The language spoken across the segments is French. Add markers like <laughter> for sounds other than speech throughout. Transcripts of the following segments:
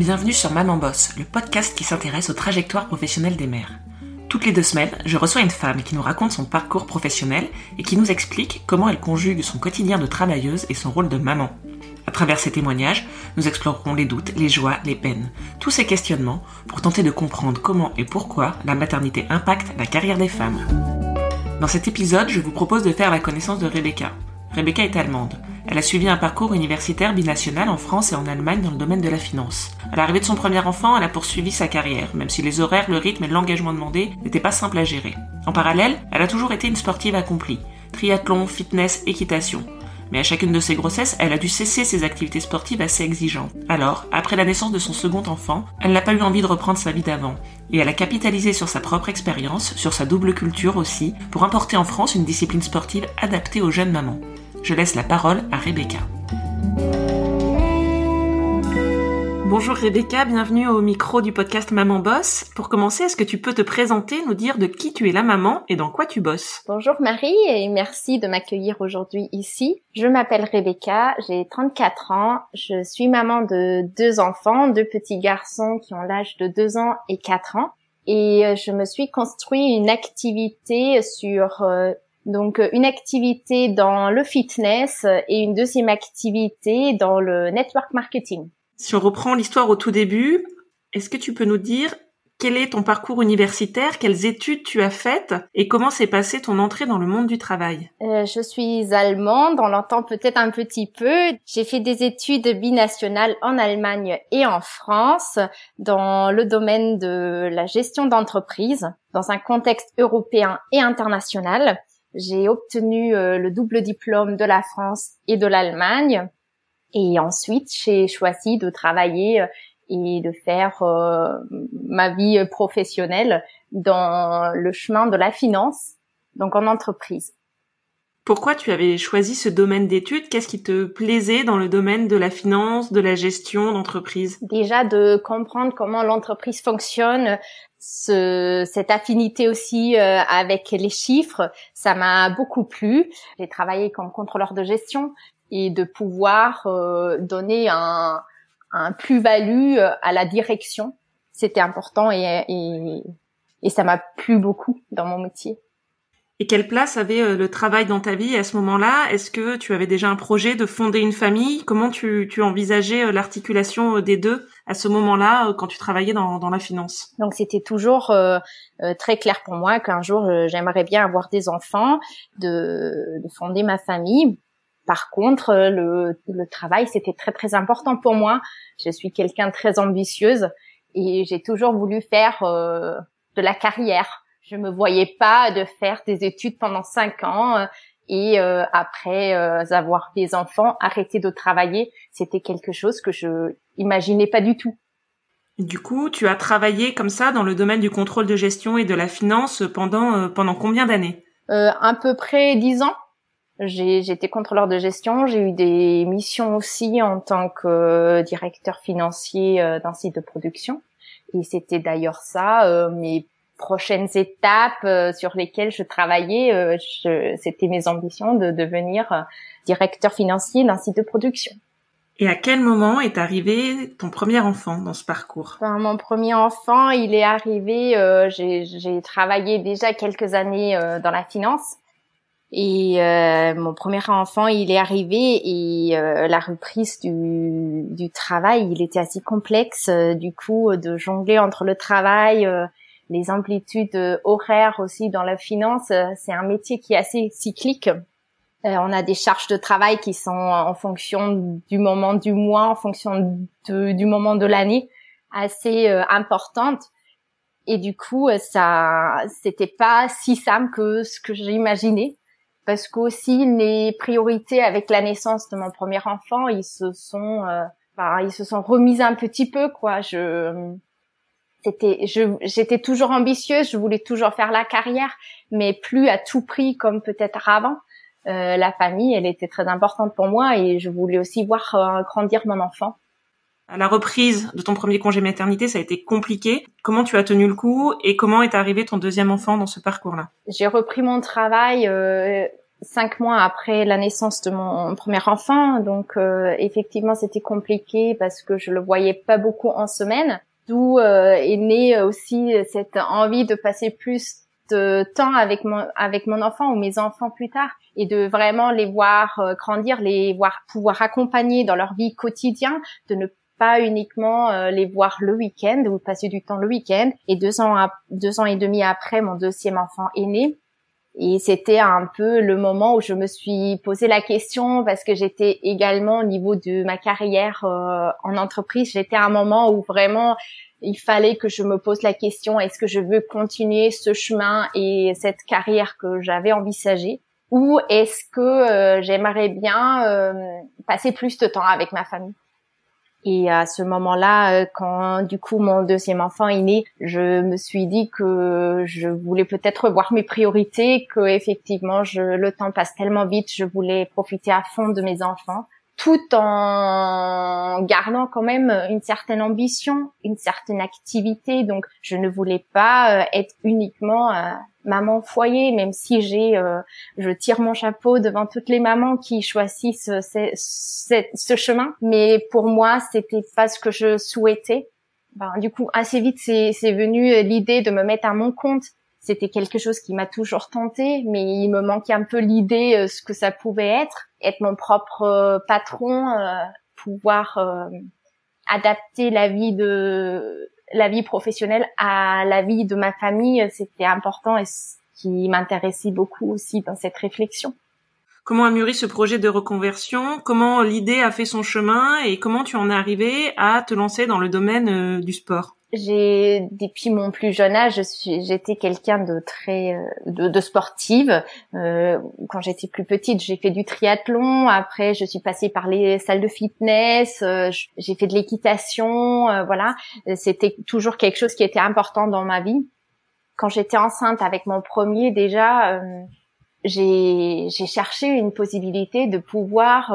Bienvenue sur Maman Boss, le podcast qui s'intéresse aux trajectoires professionnelles des mères. Toutes les deux semaines, je reçois une femme qui nous raconte son parcours professionnel et qui nous explique comment elle conjugue son quotidien de travailleuse et son rôle de maman. À travers ces témoignages, nous explorerons les doutes, les joies, les peines, tous ces questionnements pour tenter de comprendre comment et pourquoi la maternité impacte la carrière des femmes. Dans cet épisode, je vous propose de faire la connaissance de Rebecca. Rebecca est allemande. Elle a suivi un parcours universitaire binational en France et en Allemagne dans le domaine de la finance. À l'arrivée de son premier enfant, elle a poursuivi sa carrière, même si les horaires, le rythme et l'engagement demandé n'étaient pas simples à gérer. En parallèle, elle a toujours été une sportive accomplie. Triathlon, fitness, équitation. Mais à chacune de ses grossesses, elle a dû cesser ses activités sportives assez exigeantes. Alors, après la naissance de son second enfant, elle n'a pas eu envie de reprendre sa vie d'avant. Et elle a capitalisé sur sa propre expérience, sur sa double culture aussi, pour importer en France une discipline sportive adaptée aux jeunes mamans. Je laisse la parole à Rebecca. Bonjour Rebecca, bienvenue au micro du podcast Maman Boss. Pour commencer, est-ce que tu peux te présenter, nous dire de qui tu es la maman et dans quoi tu bosses? Bonjour Marie et merci de m'accueillir aujourd'hui ici. Je m'appelle Rebecca, j'ai 34 ans, je suis maman de deux enfants, deux petits garçons qui ont l'âge de 2 ans et 4 ans et euh, je me suis construit une activité sur euh, donc euh, une activité dans le fitness et une deuxième activité dans le network marketing. Si on reprend l'histoire au tout début, est-ce que tu peux nous dire quel est ton parcours universitaire, quelles études tu as faites et comment s'est passée ton entrée dans le monde du travail? Euh, Je suis allemande, on l'entend peut-être un petit peu. J'ai fait des études binationales en Allemagne et en France dans le domaine de la gestion d'entreprise, dans un contexte européen et international. J'ai obtenu euh, le double diplôme de la France et de l'Allemagne. Et ensuite, j'ai choisi de travailler euh, et de faire euh, ma vie professionnelle dans le chemin de la finance, donc en entreprise. Pourquoi tu avais choisi ce domaine d'études? Qu'est-ce qui te plaisait dans le domaine de la finance, de la gestion d'entreprise? Déjà de comprendre comment l'entreprise fonctionne, ce, cette affinité aussi euh, avec les chiffres, ça m'a beaucoup plu. J'ai travaillé comme contrôleur de gestion et de pouvoir euh, donner un, un plus-value euh, à la direction, c'était important et, et, et ça m'a plu beaucoup dans mon métier. Et quelle place avait euh, le travail dans ta vie à ce moment-là? Est-ce que tu avais déjà un projet de fonder une famille? Comment tu, tu envisageais euh, l'articulation euh, des deux à ce moment-là quand tu travaillais dans, dans la finance? Donc c'était toujours euh, très clair pour moi qu'un jour j'aimerais bien avoir des enfants, de, de fonder ma famille. Par contre, le, le travail c'était très très important pour moi. Je suis quelqu'un très ambitieuse et j'ai toujours voulu faire de la carrière je me voyais pas de faire des études pendant cinq ans euh, et euh, après euh, avoir des enfants, arrêter de travailler, c'était quelque chose que je imaginais pas du tout. Du coup, tu as travaillé comme ça dans le domaine du contrôle de gestion et de la finance pendant pendant combien d'années? Euh, À peu près dix ans. J'ai j'étais contrôleur de gestion. J'ai eu des missions aussi en tant que directeur financier d'un site de production. Et c'était d'ailleurs ça euh, mes prochaines étapes euh, sur lesquelles je travaillais, euh, c'était mes ambitions de devenir euh, directeur financier d'un site de production. Et à quel moment est arrivé ton premier enfant dans ce parcours? Ben, Mon premier enfant, il est arrivé, j'ai travaillé déjà quelques années dans la finance. Et mon premier enfant, il est arrivé et la reprise du, du travail, il était assez complexe. du coup, de jongler entre le travail, les amplitudes euh, horaires aussi dans la finance, euh, c'est un métier qui est assez cyclique. Euh, on a des charges de travail qui sont en fonction du moment du mois, en fonction du moment de l'année, assez importantes. Et du coup, ça, c'était pas si simple que ce que j'imaginais, parce qu'aussi les priorités avec la naissance de mon premier enfant, ils se sont, ils se sont remises un petit peu, quoi. Je, c'était j'étais toujours ambitieuse, je voulais toujours faire la carrière, mais plus à tout prix comme peut-être avant. Euh, la famille, elle était très importante pour moi et je voulais aussi voir euh, grandir mon enfant. À la reprise de ton premier congé maternité, ça a été compliqué. Comment tu as tenu le coup et comment est arrivé ton deuxième enfant dans ce parcours-là? J'ai repris mon travail euh, cinq mois après la naissance de mon premier enfant, donc euh, effectivement c'était compliqué parce que je le voyais pas beaucoup en semaine. D'où euh, est née aussi cette envie de passer plus de temps avec mon avec mon enfant ou mes enfants plus tard et de vraiment les voir euh, grandir, les voir pouvoir accompagner dans leur vie quotidienne, de ne pas uniquement les voir le week-end ou passer du temps le week-end. Et deux ans deux ans et demi après, mon deuxième enfant est né. Et c'était un peu le moment où je me suis posé la question parce que j'étais également au niveau de ma carrière euh, en entreprise, j'étais à un moment où vraiment il fallait que je me pose la question est-ce que je veux continuer ce chemin et cette carrière que j'avais envisagée? Ou est-ce que euh, j'aimerais bien euh, passer plus de temps avec ma famille? Et à ce moment-là, euh, quand du coup mon deuxième enfant est né, je me suis dit que je voulais peut-être revoir mes priorités, que effectivement je, le temps passe tellement vite, je voulais profiter à fond de mes enfants tout en gardant quand même une certaine ambition, une certaine activité. Donc, je ne voulais pas euh, être uniquement euh, maman foyer, même si j'ai, euh, je tire mon chapeau devant toutes les mamans qui choisissent ce, ce chemin. Mais pour moi, c'était pas ce que je souhaitais. Ben, du coup, assez vite, c'est venu l'idée de me mettre à mon compte c'était quelque chose qui m'a toujours tenté, mais il me manquait un peu l'idée euh, ce que ça pouvait être, être mon propre euh, patron, euh, pouvoir adapter la vie de la vie professionnelle à la vie de ma famille, c'était important et ce qui m'intéressait beaucoup aussi dans cette réflexion. Comment a mûri ce projet de reconversion? Comment l'idée a fait son chemin? Et comment tu en es arrivé à te lancer dans le domaine du sport? J'ai depuis mon plus jeune âge, j'étais quelqu'un de très euh, de, sportive. Euh, quand j'étais plus petite, j'ai fait du triathlon. Après, je suis passée par les salles de fitness. Euh, j'ai fait de l'équitation. Euh, voilà, c'était toujours quelque chose qui était important dans ma vie. Quand j'étais enceinte avec mon premier, déjà, j'ai cherché une possibilité de pouvoir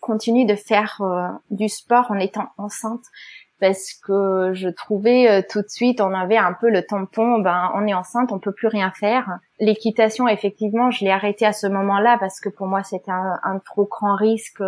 continuer de faire du sport en étant enceinte parce que je trouvais euh, tout de suite on avait un peu le tampon ben on est enceinte on peut plus rien faire. L'équitation effectivement je l'ai arrêté à ce moment-là parce que pour moi c'était un, trop grand risque.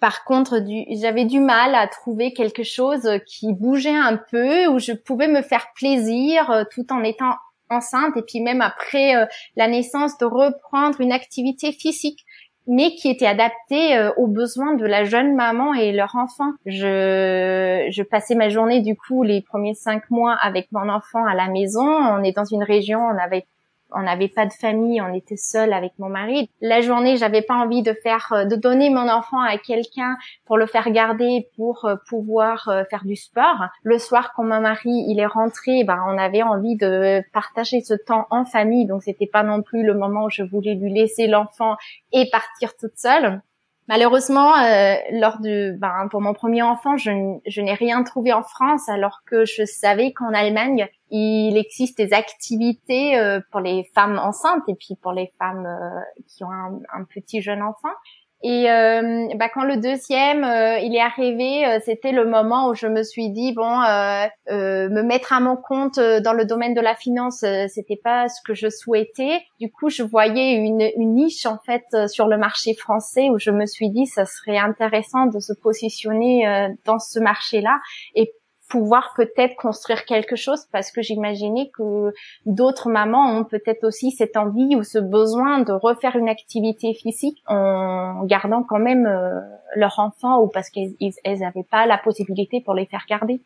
Par contre j'avais du mal à trouver quelque chose qui bougeait un peu où je pouvais me faire plaisir euh, tout en étant enceinte. Et puis même après euh, la naissance de reprendre une activité physique mais qui était adapté euh, aux besoins de la jeune maman et leur enfant. Je, je passais ma journée du coup les premiers cinq mois avec mon enfant à la maison. On est dans une région, on avait on n'avait pas de famille, on était seul avec mon mari. La journée, j'avais pas envie de faire, euh, de donner mon enfant à quelqu'un pour le faire garder, pour euh, pouvoir euh, faire du sport. Le soir, quand mon mari il est rentré, ben on avait envie de partager ce temps en famille, donc c'était pas non plus le moment où je voulais lui laisser l'enfant et partir toute seule. Malheureusement, euh, lors du, ben, pour mon premier enfant, je, n'ai rien trouvé en France, alors que je savais qu'en Allemagne, il existe des activités euh, pour les femmes enceintes et puis pour les femmes euh, qui ont un, petit jeune enfant. Et euh, bah, quand le deuxième euh, il est arrivé, euh, c'était le moment où je me suis dit bon, me mettre à mon compte dans le domaine de la finance, c'était pas ce que je souhaitais. Du coup, je voyais une, une niche en fait sur le marché français où je me suis dit ça serait intéressant de se positionner dans ce marché-là pouvoir peut-être construire quelque chose parce que j'imaginais que d'autres mamans ont peut-être aussi cette envie ou ce besoin de refaire une activité physique en gardant quand même euh, leur enfant ou parce qu'elles n'avaient pas la possibilité pour les faire garder.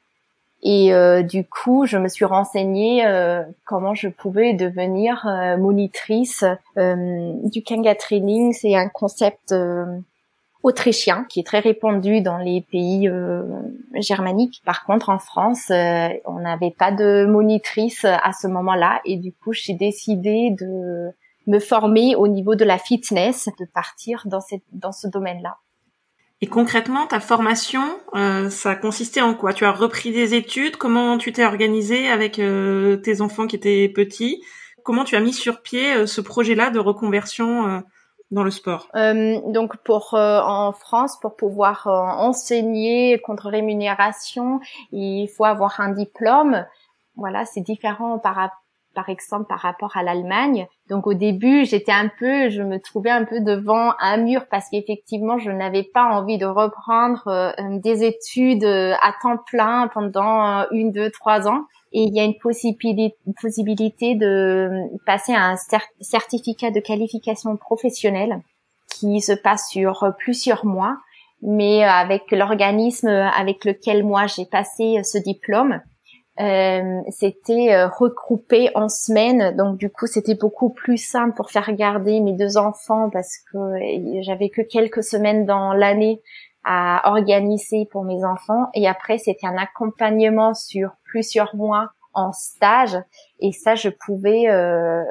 Et euh, du coup, je me suis renseignée euh, comment je pouvais devenir monitrice du Kanga Training. C'est un concept autrichien qui est très répandu dans les pays euh, germaniques. Par contre, en France, euh, on n'avait pas de monitrice à ce moment-là et du coup, j'ai décidé de me former au niveau de la fitness, de partir dans, cette, dans ce domaine-là. Et concrètement, ta formation, euh, ça consistait en quoi? Tu as repris des études? Comment tu t'es organisé avec tes enfants qui étaient petits? Comment tu as mis sur pied ce projet-là de reconversion le sport euh, Donc pour euh, en France, pour pouvoir euh, enseigner contre rémunération, il faut avoir un diplôme. Voilà, c'est différent par par exemple par rapport à l'Allemagne. Donc au début, j'étais un peu, je me trouvais un peu devant un mur parce qu'effectivement, je n'avais pas envie de reprendre euh, des études euh, à temps plein pendant euh, une, deux, trois ans. Et il y a une possibilité, possibilité de passer à un certificat de qualification professionnelle qui se passe sur plusieurs mois, mais avec l'organisme avec lequel moi j'ai passé ce diplôme euh, c'était euh, regroupé en semaines, donc du coup c'était beaucoup plus simple pour faire garder mes deux enfants parce que euh, j'avais que quelques semaines dans l'année à organiser pour mes enfants. Et après c'était un accompagnement sur plusieurs mois en stage. Et ça je pouvais euh,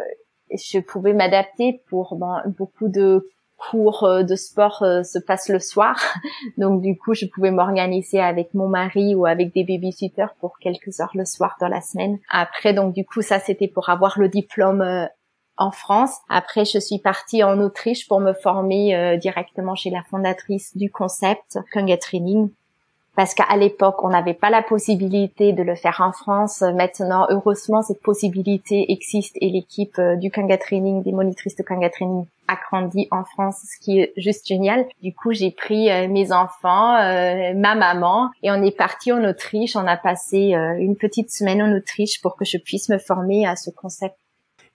je pouvais m'adapter pour beaucoup de cours euh, de sport euh, se passe le soir. <laughs> Donc du coup, je pouvais m'organiser avec mon mari ou avec des babysitters pour quelques heures le soir dans la semaine. Après, donc du coup, ça c'était pour avoir le diplôme euh, en France. Après, je suis partie en Autriche pour me former directement chez la fondatrice du concept Kunga Training parce qu'à l'époque, on n'avait pas la possibilité de le faire en France. Maintenant, heureusement, cette possibilité existe et l'équipe euh, du Kanga Training, des monitrices de Kanga Training a grandi en France, ce qui est juste génial. Du coup, j'ai pris euh, mes enfants, euh, ma maman, et on est parti en Autriche. On a passé une petite semaine en Autriche pour que je puisse me former à ce concept.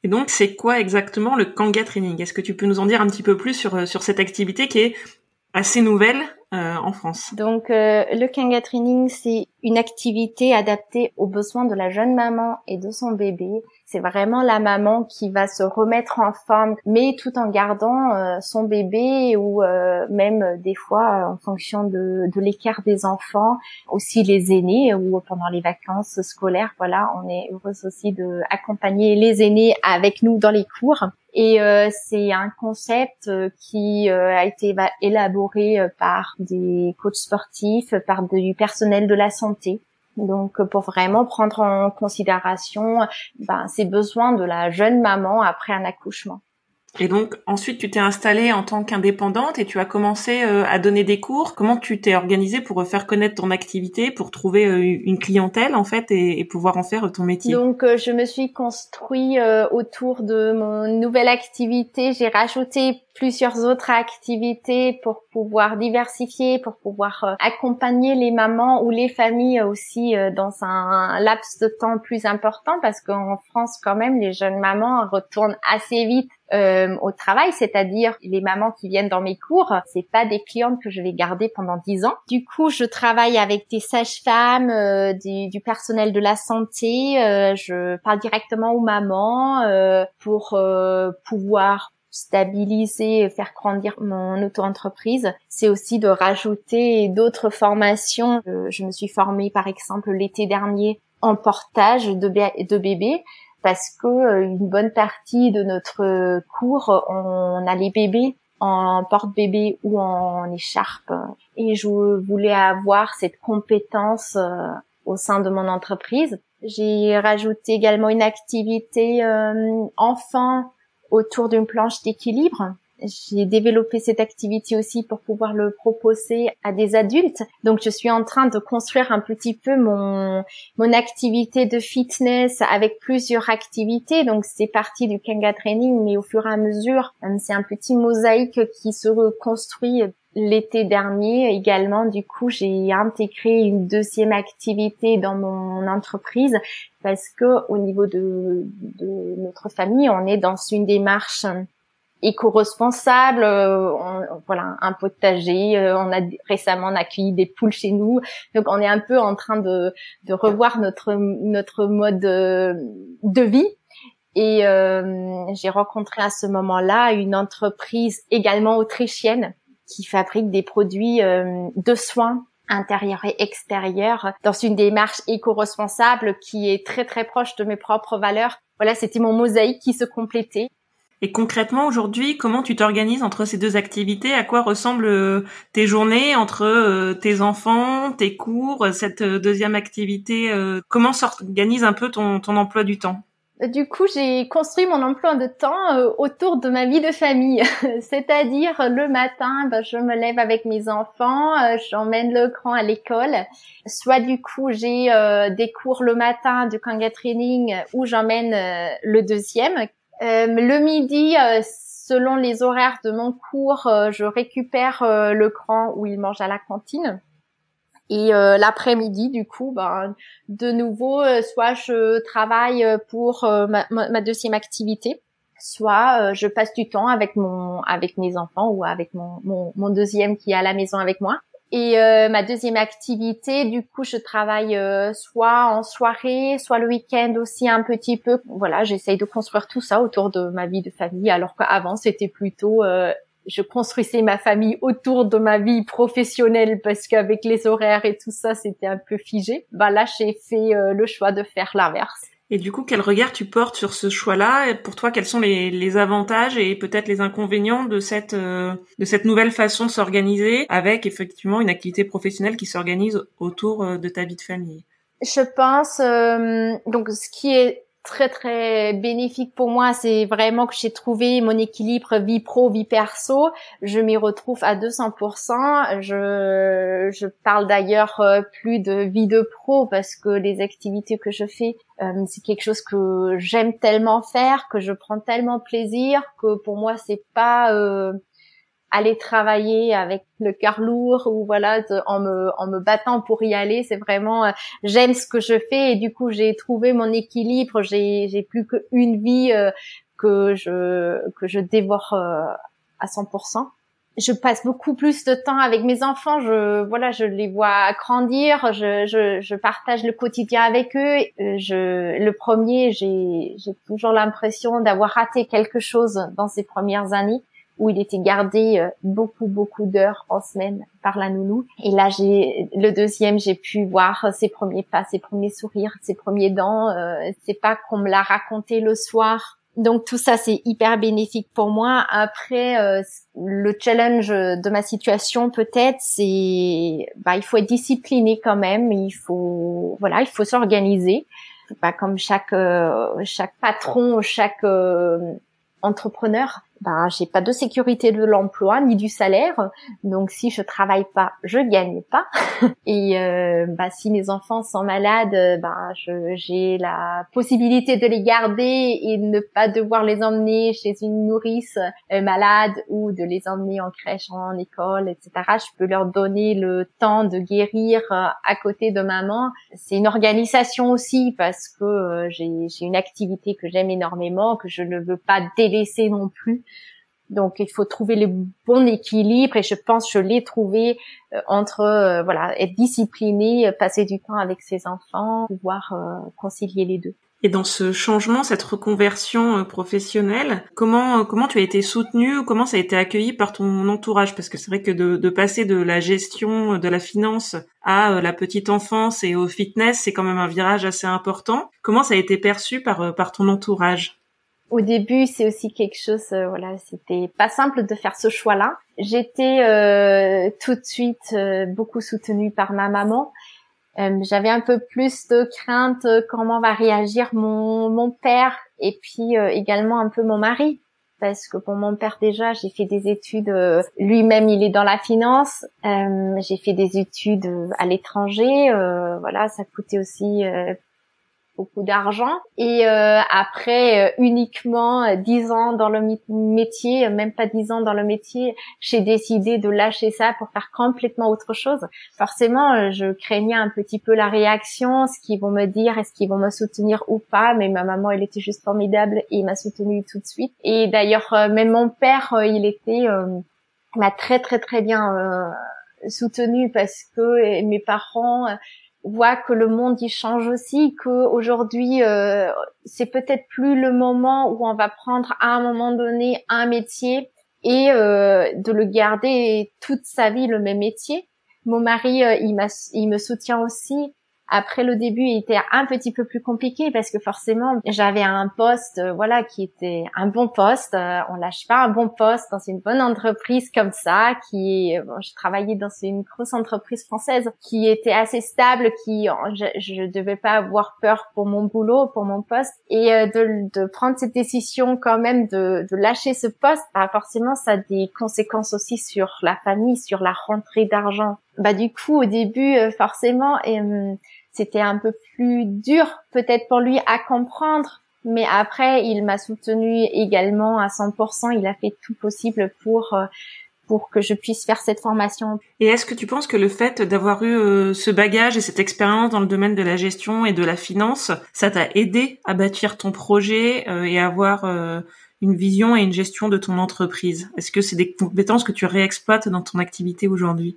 Et donc, c'est quoi exactement le Kanga Training? Est-ce que tu peux nous en dire un petit peu plus sur, sur cette activité qui est assez nouvelle? Euh, en France. Donc euh, le Kanga Training, c'est une activité adaptée aux besoins de la jeune maman et de son bébé. C'est vraiment la maman qui va se remettre en forme, mais tout en gardant euh, son bébé ou même des fois en fonction de, de l'écart des enfants, aussi les aînés ou pendant les vacances scolaires. Voilà, on est heureuse aussi de accompagner les aînés avec nous dans les cours. Et euh, c'est un concept euh, qui euh, a été élaboré par des coachs sportifs, par du personnel de la santé. Donc pour vraiment prendre en considération ben, ces besoins de la jeune maman après un accouchement. Et donc ensuite tu t'es installée en tant qu'indépendante et tu as commencé euh, à donner des cours. Comment tu t'es organisée pour faire connaître ton activité, pour trouver euh, une clientèle en fait et, pouvoir en faire ton métier? Donc euh, je me suis construit autour de mon nouvelle activité. J'ai rajouté plusieurs autres activités pour pouvoir diversifier, pour pouvoir accompagner les mamans ou les familles aussi dans un laps de temps plus important parce qu'en France quand même les jeunes mamans retournent assez vite euh, au travail, c'est-à-dire les mamans qui viennent dans mes cours, c'est pas des clientes que je vais garder pendant dix ans. Du coup, je travaille avec des sages-femmes, euh, du, personnel de la santé. Euh, je parle directement aux mamans euh, pour pouvoir stabiliser, faire grandir mon auto-entreprise, c'est aussi de rajouter d'autres formations. Je me suis formée par exemple l'été dernier en portage de, de bébés parce que euh, une bonne partie de notre cours, on a les bébés en porte-bébé ou en écharpe. Et je voulais avoir cette compétence euh, au sein de mon entreprise. J'ai rajouté également une activité euh, enfant autour d'une planche d'équilibre j'ai développé cette activité aussi pour pouvoir le proposer à des adultes. Donc, je suis en train de construire un petit peu mon, mon activité de fitness avec plusieurs activités. Donc, c'est parti du Kanga Training, mais au fur et à mesure, euh, c'est un petit mosaïque qui se reconstruit l'été dernier également. Du coup, j'ai intégré une deuxième activité dans mon entreprise parce que au niveau de, de notre famille, on est dans une démarche éco-responsable, euh, voilà, un potager. Euh, on a récemment accueilli des poules chez nous, donc on est un peu en train de, de revoir notre notre mode de, de vie. Et euh, j'ai rencontré à ce moment-là une entreprise également autrichienne qui fabrique des produits de soins intérieurs et extérieurs dans une démarche éco-responsable qui est très très proche de mes propres valeurs. Voilà, c'était mon mosaïque qui se complétait. Et concrètement, aujourd'hui, comment tu t'organises entre ces deux activités? À quoi ressemblent euh, tes journées entre euh, tes enfants, tes cours, cette euh, deuxième activité Comment s'organise un peu ton, emploi du temps? Du coup, j'ai construit mon emploi de temps autour de ma vie de famille. <laughs> C'est-à-dire, le matin, ben, je me lève avec mes enfants, j'emmène le grand à l'école. Soit du coup, j'ai des cours le matin du Kanga Training où j'emmène le deuxième. Le midi, selon les horaires de mon cours, je récupère le grand où il mange à la cantine. Et euh, l'après-midi, du coup, ben, de nouveau, euh, soit je travaille euh, pour ma, deuxième activité, soit je passe du temps avec mon avec mes enfants ou avec mon, mon deuxième qui est à la maison avec moi. Et ma deuxième activité, du coup, je travaille soit en soirée, soit le week-end aussi un petit peu. Voilà, j'essaye de construire tout ça autour de ma vie de famille, alors qu'avant c'était plutôt je construisais ma famille autour de ma vie professionnelle parce qu'avec les horaires et tout ça, c'était un peu figé. Bah là, j'ai fait euh, le choix de faire l'inverse. Et du coup, quel regard tu portes sur ce choix-là? Pour toi, quels sont les, les avantages et peut-être les inconvénients de cette euh, de cette nouvelle façon de s'organiser avec effectivement une activité professionnelle qui s'organise autour euh, de ta vie de famille? Je pense donc ce qui est très très bénéfique pour moi, c'est vraiment que j'ai trouvé mon équilibre vie pro vie perso. Je m'y retrouve à 200%. Je je parle d'ailleurs euh, plus de vie de pro parce que les activités que je fais, euh, c'est quelque chose que j'aime tellement faire, que je prends tellement plaisir que pour moi c'est pas euh, aller travailler avec le cœur lourd ou voilà en me en me battant pour y aller. C'est vraiment euh, j'aime ce que je fais et du coup j'ai trouvé mon équilibre. J'ai j'ai plus qu'une vie que je que je dévore à 100% je passe beaucoup plus de temps avec mes enfants je voilà je les vois grandir je je, je partage le quotidien avec eux je le premier j'ai j'ai toujours l'impression d'avoir raté quelque chose dans ces premières années où il était gardé euh, beaucoup beaucoup d'heures en semaine par la nounou. Et là, j'ai le deuxième, j'ai pu voir ses premiers pas, ses premiers sourires, ses premiers dents. Euh, c'est pas qu'on me l'a raconté le soir. Donc tout ça, c'est hyper bénéfique pour moi. Après, euh, le challenge de ma situation, peut-être, c'est, bah, il faut être discipliné quand même. Il faut, voilà, il faut s'organiser. Pas comme chaque chaque patron, chaque entrepreneur ben j'ai pas de sécurité de l'emploi ni du salaire donc si je travaille pas je gagne pas. <laughs> Et bah, si mes enfants sont malades ben j'ai la possibilité de les garder et ne pas devoir les emmener chez une nourrice euh, malade ou de les emmener en crèche en école etc je peux leur donner le temps de guérir euh, à côté de maman. C'est une organisation aussi parce que euh, j'ai une activité que j'aime énormément que je ne veux pas délaisser non plus donc il faut trouver le bon équilibre et je pense que je l'ai trouvé euh, entre euh, voilà être discipliné, passer du temps avec ses enfants, pouvoir euh, concilier les deux. Et dans ce changement, cette reconversion professionnelle, comment comment tu as été soutenue, comment ça a été accueilli par ton entourage? Parce que c'est vrai que de, de, passer de la gestion de la finance à la petite enfance et au fitness, c'est quand même un virage assez important. Comment ça a été perçu par par ton entourage? Au début, c'est aussi quelque chose, euh, voilà, c'était pas simple de faire ce choix-là. J'étais euh, tout de suite euh, beaucoup soutenue par ma maman. J'avais un peu plus de crainte comment va réagir mon, mon père et puis également un peu mon mari. Parce que pour mon père déjà, j'ai fait des études. Lui-même, il est dans la finance. j'ai fait des études à l'étranger. voilà, ça coûtait aussi beaucoup d'argent et euh, après euh, uniquement euh, dix ans dans le métier, même pas dix ans dans le métier, j'ai décidé de lâcher ça pour faire complètement autre chose. Forcément, je craignais un petit peu la réaction, ce qu'ils vont me dire, est-ce qu'ils vont me soutenir ou pas, mais ma maman, elle était juste formidable et m'a soutenue tout de suite. Et d'ailleurs, même mon père, il était m'a très très très bien soutenu parce que mes parents voit que le monde y change aussi, que aujourd'hui euh, c'est peut-être plus le moment où on va prendre à un moment donné un métier et euh, de le garder toute sa vie le même métier. Mon mari, euh, il, il me soutient aussi Après le début, il était un petit peu plus compliqué parce que forcément, j'avais un poste, euh, voilà, qui était un bon poste. Euh, on lâche pas un bon poste dans une bonne entreprise comme ça, qui est, bon, je travaillais dans une grosse entreprise française qui était assez stable, qui, je, je devais pas avoir peur pour mon boulot, pour mon poste, et euh, de, de prendre cette décision quand même de, de lâcher ce poste, bah forcément, ça a des conséquences aussi sur la famille, sur la rentrée d'argent. Bah du coup, au début, forcément, et, hum, c'était un peu plus dur peut-être pour lui à comprendre. Mais après, il m'a soutenu également à 100%. Il a fait tout possible pour euh, pour que je puisse faire cette formation. Et est-ce que tu penses que le fait d'avoir eu euh, ce bagage et cette expérience dans le domaine de la gestion et de la finance, ça t'a aidé à bâtir ton projet euh, et à avoir une vision et une gestion de ton entreprise? Est-ce que c'est des compétences que tu réexploites dans ton activité aujourd'hui?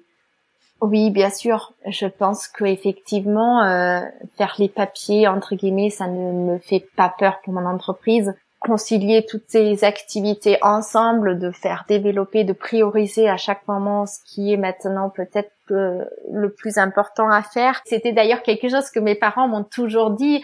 Oui, bien sûr. Je pense que effectivement, euh, faire les papiers entre guillemets, ça ne me fait pas peur pour mon entreprise concilier toutes ces activités ensemble, de faire développer, de prioriser à chaque moment ce qui est maintenant peut-être le plus important à faire. C'était d'ailleurs quelque chose que mes parents m'ont toujours dit.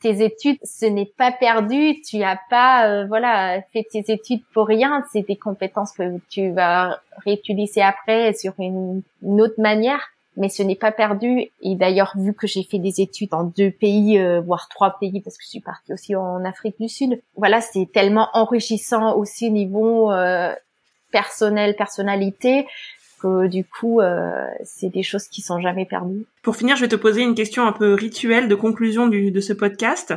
Tes études, ce n'est pas perdu. Tu as pas, euh, voilà, fait tes études pour rien. C'est des compétences que tu vas réutiliser après sur une autre manière mais ce n'est pas perdu. Et d'ailleurs, vu que j'ai fait des études en deux pays, euh, voire trois pays, parce que je suis partie aussi en Afrique du Sud, voilà, c'est tellement enrichissant aussi niveau euh, personnel, personnalité, que du coup, euh, c'est des choses qui sont jamais perdues. Pour finir, je vais te poser une question un peu rituelle de conclusion du, de ce podcast.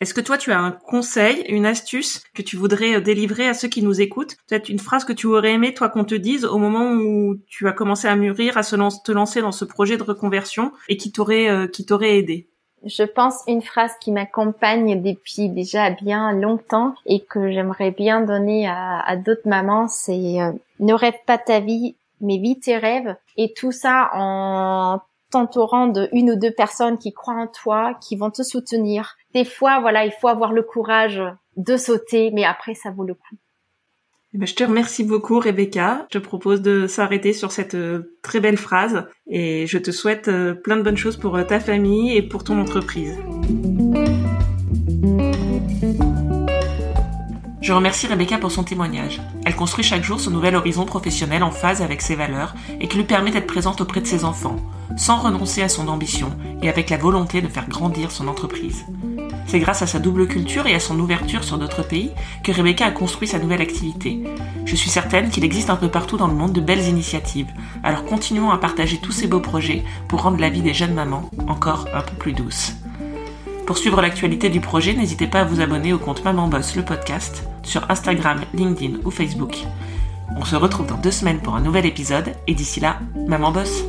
Est-ce que toi, tu as un conseil, une astuce que tu voudrais euh, délivrer à ceux qui nous écoutent? Peut-être une phrase que tu aurais aimé, toi, qu'on te dise au moment où tu as commencé à mûrir, à se te lancer dans ce projet de reconversion et qui t'aurait, euh, aidé? Je pense une phrase qui m'accompagne depuis déjà bien longtemps et que j'aimerais bien donner à, à d'autres mamans, c'est euh, ne rêve pas ta vie, mais vis tes rêves. Et tout ça en t'entourant de une ou deux personnes qui croient en toi, qui vont te soutenir. Des fois, voilà, il faut avoir le courage de sauter, mais après, ça vaut le coup. Eh ben, je te remercie beaucoup, Rebecca. Je te propose de s'arrêter sur cette euh, très belle phrase et je te souhaite euh, plein de bonnes choses pour euh, ta famille et pour ton entreprise. Je remercie Rebecca pour son témoignage. Elle construit chaque jour son nouvel horizon professionnel en phase avec ses valeurs et qui lui permet d'être présente auprès de ses enfants, sans renoncer à son ambition et avec la volonté de faire grandir son entreprise. C'est grâce à sa double culture et à son ouverture sur d'autres pays que Rebecca a construit sa nouvelle activité. Je suis certaine qu'il existe un peu partout dans le monde de belles initiatives, alors continuons à partager tous ces beaux projets pour rendre la vie des jeunes mamans encore un peu plus douce. Pour suivre l'actualité du projet, n'hésitez pas à vous abonner au compte Maman Boss le podcast sur Instagram, LinkedIn ou Facebook. On se retrouve dans deux semaines pour un nouvel épisode et d'ici là, Maman Boss